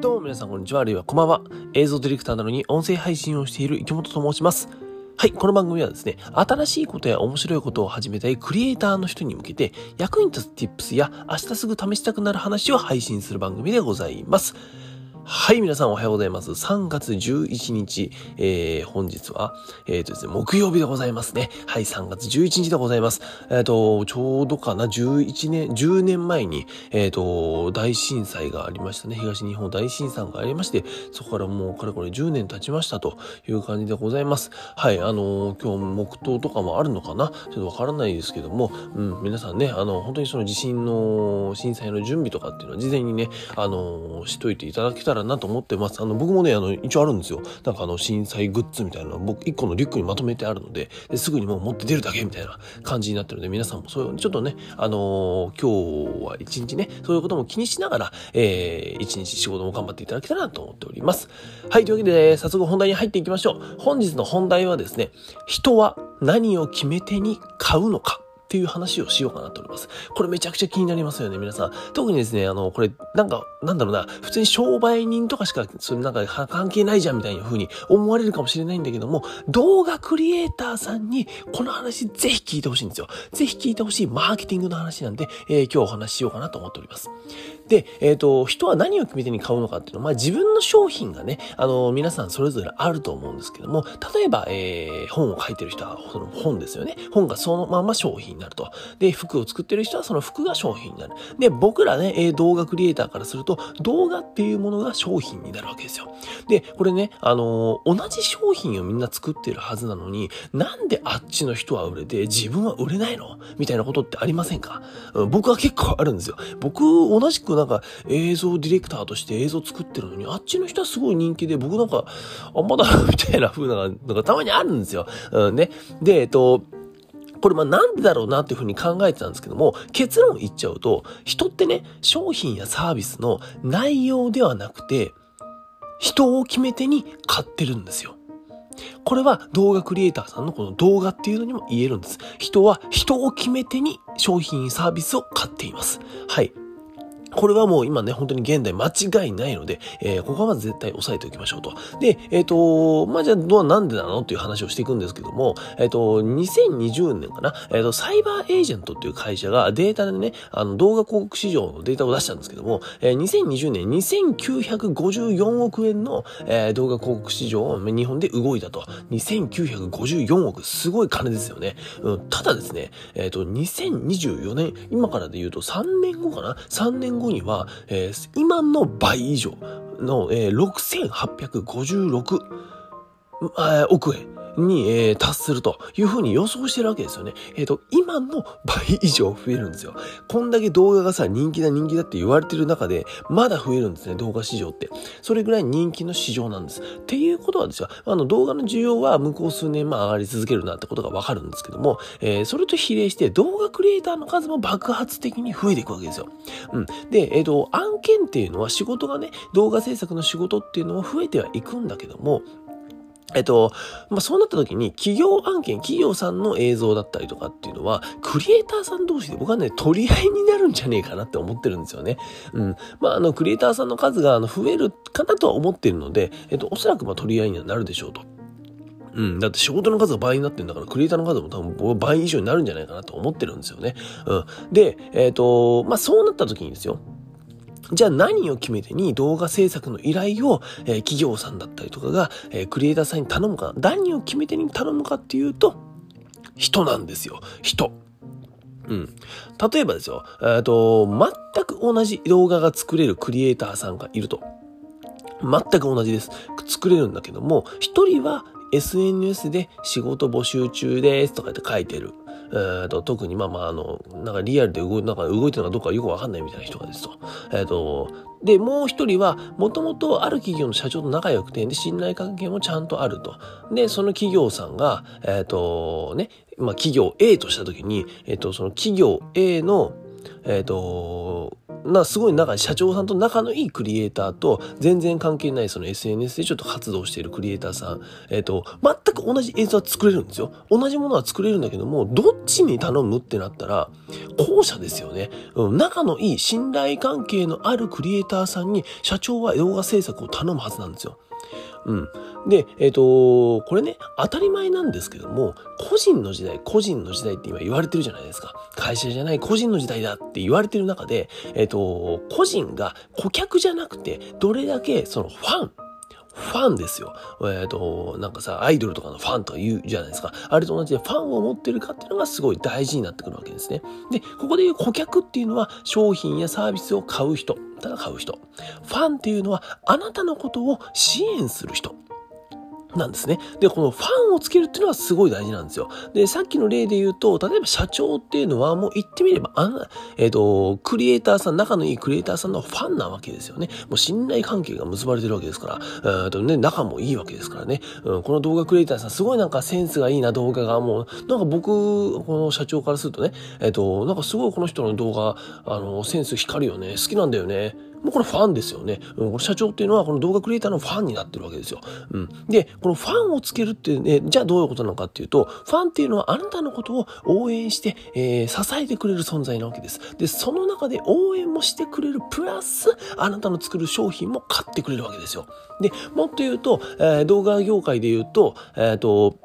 どうも皆さんこんにちは、あるいはこんばんは。映像ディレクターなのに音声配信をしている池本と申します。はい、この番組はですね、新しいことや面白いことを始めたいクリエイターの人に向けて、役に立つ tips や明日すぐ試したくなる話を配信する番組でございます。はい、皆さんおはようございます。3月11日、えー、本日は、えっ、ー、とですね、木曜日でございますね。はい、3月11日でございます。えっ、ー、と、ちょうどかな、11年、10年前に、えっ、ー、と、大震災がありましたね。東日本大震災がありまして、そこからもうかれこれ10年経ちましたという感じでございます。はい、あの今日黙祷とかもあるのかな？ちょっとわからないですけども、うん、皆さんね、あの、本当にその地震の、震災の準備とかっていうのは事前にね、あのしといていただけたららなと思ってます。あの、僕もね、あの、一応あるんですよ。なんかあの、震災グッズみたいなの僕、一個のリュックにまとめてあるので、ですぐにもう持って出るだけみたいな感じになってるので、皆さんもそういう、ちょっとね、あのー、今日は一日ね、そういうことも気にしながら、えー、一日仕事も頑張っていただけたらなと思っております。はい、というわけで、早速本題に入っていきましょう。本日の本題はですね、人は何を決め手に買うのか。っていう話をしようかなと思います。これめちゃくちゃ気になりますよね、皆さん。特にですね、あの、これ、なんか、なんだろうな、普通に商売人とかしか、それなんか関係ないじゃんみたいな風に思われるかもしれないんだけども、動画クリエイターさんにこの話ぜひ聞いてほしいんですよ。ぜひ聞いてほしいマーケティングの話なんで、えー、今日お話ししようかなと思っております。で、えっ、ー、と、人は何を決めてに買うのかっていうのは、まあ自分の商品がね、あの、皆さんそれぞれあると思うんですけども、例えば、えー、本を書いてる人はその本ですよね。本がそのまま商品になると。で、服を作ってる人はその服が商品になる。で、僕らね、え動画クリエイターからすると、動画っていうものが商品になるわけですよ。で、これね、あの、同じ商品をみんな作ってるはずなのに、なんであっちの人は売れて自分は売れないの？みたいなことってありませんか、僕は結構あるんですよ。僕、同じくなんか映像ディレクターとして映像作ってるのに、あっちの人はすごい人気で、僕なんか、あんまだ、みたいな風な、なんかたまにあるんですよ。うん、ね。で、えっと、これまあなんでだろうなっていうふうに考えてたんですけども、結論言っちゃうと、人ってね、商品やサービスの内容ではなくて、人を決め手に買ってるんですよ。これは動画クリエイターさんのこの動画っていうのにも言えるんです。人は人を決め手に商品サービスを買っています。はい。これはもう今ね、本当に現代間違いないので、えー、ここはまず絶対押さえておきましょうと。で、えっ、ー、と、まあ、じゃあ、どうなんでなのっていう話をしていくんですけども、えっ、ー、と、2020年かな、えっ、と、サイバーエージェントっていう会社がデータでね、あの、動画広告市場のデータを出したんですけども、えー、2020年2954億円の、え、動画広告市場を日本で動いたと。2954億、すごい金ですよね。うん、ただですね、えっ、と、2024年、今からで言うと3年後かな ?3 年後後には、えー、今の倍以上の、えー、6856えー億円。に、えー、達するというふうに予想してるわけですよね。えっ、ー、と、今の倍以上増えるんですよ。こんだけ動画がさ、人気だ人気だって言われてる中で、まだ増えるんですね、動画市場って。それぐらい人気の市場なんです。っていうことはですよ、あの、動画の需要は向こう数年、まあ上がり続けるなってことがわかるんですけども、えー、それと比例して動画クリエイターの数も爆発的に増えていくわけですよ。うん。で、えっ、ー、と、案件っていうのは仕事がね、動画制作の仕事っていうのは増えてはいくんだけども、えっと、まあ、そうなった時に企業案件、企業さんの映像だったりとかっていうのは、クリエイターさん同士で僕はね、取り合いになるんじゃねえかなって思ってるんですよね。うん。まあ、あの、クリエイターさんの数があの増えるかなとは思ってるので、えっと、おそらくま取り合いにはなるでしょうと。うん。だって仕事の数が倍になってんだから、クリエイターの数も多分倍以上になるんじゃないかなと思ってるんですよね。うん。で、えっ、と、まあ、そうなった時にですよ。じゃあ何を決め手に動画制作の依頼を、えー、企業さんだったりとかが、えー、クリエイターさんに頼むか、何を決め手に頼むかっていうと、人なんですよ。人。うん。例えばですよ、えっ、と、全く同じ動画が作れるクリエイターさんがいると。全く同じです。作れるんだけども、一人は SNS で仕事募集中ですとかって書いてる。えーと、特にまあまあ、あの、なんかリアルで動いなんか動いてるのかどうかよくわかんないみたいな人がですと。えっ、ー、と、で、もう一人は、もともとある企業の社長と仲良くて、で、信頼関係もちゃんとあると。で、その企業さんが、えっ、ー、と、ね、まあ企業 A とした時に、えっ、ー、と、その企業 A の、えっ、と、な、すごい仲、社長さんと仲のいいクリエイターと、全然関係ないその SNS でちょっと活動しているクリエイターさん、えっ、ー、と、全く同じ映像は作れるんですよ。同じものは作れるんだけども、どっちに頼むってなったら、後者ですよね。うん、仲のいい、信頼関係のあるクリエイターさんに、社長は動画制作を頼むはずなんですよ。うん。で、えっ、ー、と、これね、当たり前なんですけども、個人の時代、個人の時代って今言われてるじゃないですか。会社じゃない個人の時代だって言われてる中で、えっ、ー、と、個人が顧客じゃなくて、どれだけそのファン、ファンですよ。えっ、ー、と、なんかさ、アイドルとかのファンとか言うじゃないですか。あれと同じでファンを持ってるかっていうのがすごい大事になってくるわけですね。で、ここで言う顧客っていうのは商品やサービスを買う人。ただ買う人。ファンっていうのはあなたのことを支援する人。なんですね。で、このファンをつけるっていうのはすごい大事なんですよ。で、さっきの例で言うと、例えば社長っていうのはもう言ってみれば、あの、えっ、ー、と、クリエイターさん、仲のいいクリエイターさんのファンなわけですよね。もう信頼関係が結ばれてるわけですから、えっ、とね、仲もいいわけですからね。うん、この動画クリエイターさん、すごいなんかセンスがいいな動画が、もう、なんか僕、この社長からするとね、えっ、ー、と、なんかすごいこの人の動画、あの、センス光るよね。好きなんだよね。もうこれファンですよね。うん、この社長っていうのはこの動画クリエイターのファンになってるわけですよ。うん。で、このファンをつけるってね、じゃあどういうことなのかっていうと、ファンっていうのはあなたのことを応援して、えー、支えてくれる存在なわけです。で、その中で応援もしてくれるプラス、あなたの作る商品も買ってくれるわけですよ。で、もっと言うと、えー、動画業界で言うと、えっ、ー、と、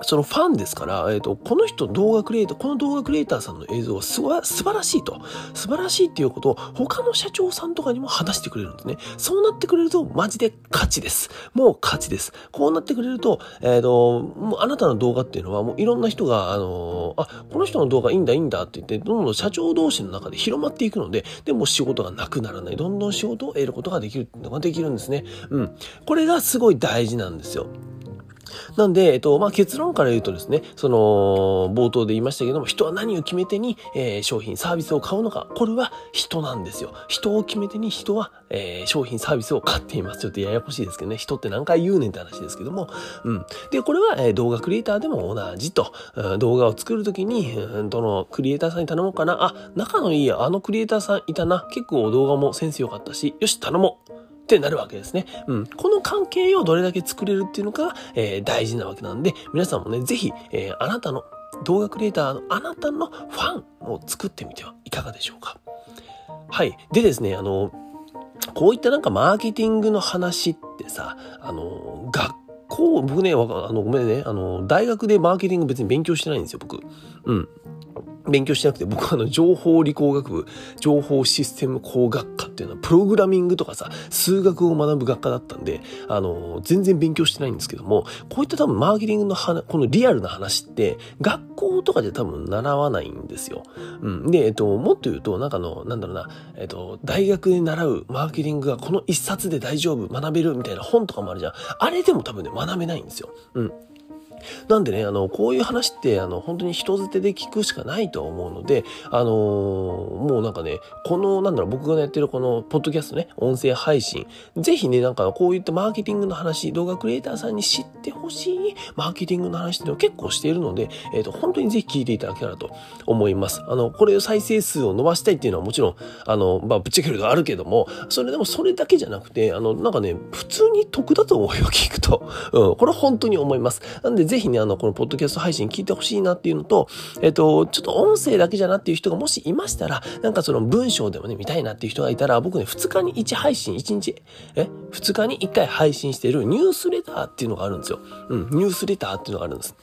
そのファンですから、えっ、ー、と、この人動画クリエイター、この動画クリエイターさんの映像はすば素晴らしいと。素晴らしいっていうことを他の社長さんとかにも話してくれるんですね。そうなってくれるとマジで勝ちです。もう勝ちです。こうなってくれると、えっ、ー、と、もうあなたの動画っていうのはもういろんな人が、あのー、あ、この人の動画いいんだいいんだって言って、どんどん社長同士の中で広まっていくので、でも仕事がなくならない。どんどん仕事を得ることができるってのができるんですね。うん。これがすごい大事なんですよ。なんで、えっと、まあ、結論から言うとですね、その、冒頭で言いましたけども、人は何を決め手に、えー、商品、サービスを買うのか、これは人なんですよ。人を決め手に人は、えー、商品、サービスを買っています。ちょっとややこしいですけどね、人って何回言うねんって話ですけども、うん。で、これは、えー、動画クリエイターでも同じと、うん、動画を作るときに、うん、どのクリエイターさんに頼もうかな、あ、仲のいいあのクリエイターさんいたな、結構動画もセンス良かったし、よし、頼もう。ってなるわけですね。うん。この関係をどれだけ作れるっていうのが、えー、大事なわけなんで、皆さんもね、ぜひ、えー、あなたの動画クリエイターのあなたのファンを作ってみてはいかがでしょうか。はい。でですね、あの、こういったなんかマーケティングの話ってさ、あの、学校、僕ね、あの、ごめんね、あの、大学でマーケティング別に勉強してないんですよ、僕。うん。勉強してなくて、僕はあの、情報理工学部、情報システム工学科っていうのは、プログラミングとかさ、数学を学ぶ学科だったんで、あの、全然勉強してないんですけども、こういった多分マーケティングの話、このリアルな話って、学校とかで多分習わないんですよ。うん。で、えっと、もっと言うと、なんかの、なんだろうな、えっと、大学で習うマーケティングがこの一冊で大丈夫、学べるみたいな本とかもあるじゃん。あれでも多分ね、学べないんですよ。うん。なんでね、あの、こういう話って、あの、本当に人づてで聞くしかないと思うので、あのー、もうなんかね、この、なんだろう、僕がやってるこの、ポッドキャストね、音声配信、ぜひね、なんか、こういったマーケティングの話、動画クリエイターさんに知ってほしいマーケティングの話っていうのを結構しているので、えっ、ー、と、本当にぜひ聞いていただけたらと思います。あの、これを再生数を伸ばしたいっていうのはもちろん、あの、まあ、ぶっちゃけるとあるけども、それでもそれだけじゃなくて、あの、なんかね、普通に得だと思うよ、聞くと。うん、これ本当に思います。なんで、ぜひね、あの、このポッドキャスト配信聞いてほしいなっていうのと、えっと、ちょっと音声だけじゃなっていう人がもしいましたら、なんかその文章でもね、見たいなっていう人がいたら、僕ね、2日に1配信、1日、え ?2 日に1回配信してるニュースレターっていうのがあるんですよ。うん、ニュースレターっていうのがあるんです。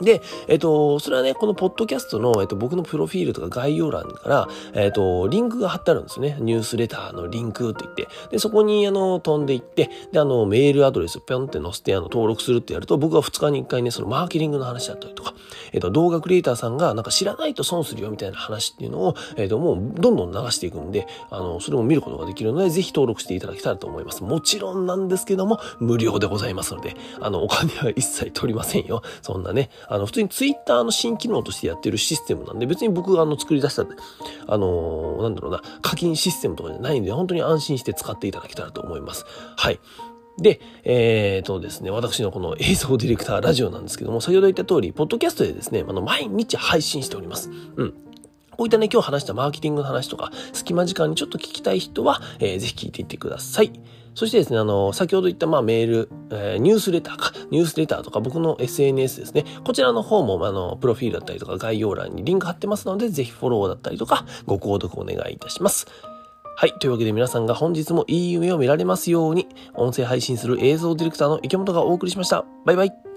で、えっと、それはね、このポッドキャストの、えっと、僕のプロフィールとか概要欄から、えっと、リンクが貼ってあるんですね。ニュースレターのリンクって言って。で、そこに、あの、飛んでいって、で、あの、メールアドレスぴょんって載せて、あの、登録するってやると、僕は2日に1回ね、そのマーケティングの話だったりとか、えっと、動画クリエイターさんが、なんか知らないと損するよみたいな話っていうのを、えっと、もう、どんどん流していくんで、あの、それも見ることができるので、ぜひ登録していただけたらと思います。もちろんなんですけども、無料でございますので、あの、お金は一切取りませんよ。そんなね、あの、普通にツイッターの新機能としてやってるシステムなんで、別に僕があの作り出した、あのー、なんだろうな、課金システムとかじゃないんで、本当に安心して使っていただけたらと思います。はい。で、えー、とですね、私のこの映像ディレクターラジオなんですけども、先ほど言った通り、ポッドキャストでですね、あの、毎日配信しております。うん。こういったね、今日話したマーケティングの話とか、隙間時間にちょっと聞きたい人は、えー、ぜひ聞いていってください。そしてですね、あの、先ほど言った、まあ、メール、えー、ニュースレターか、ニュースレターとか、僕の SNS ですね。こちらの方も、あの、プロフィールだったりとか、概要欄にリンク貼ってますので、ぜひフォローだったりとか、ご購読お願いいたします。はい。というわけで皆さんが本日もいい夢を見られますように、音声配信する映像ディレクターの池本がお送りしました。バイバイ。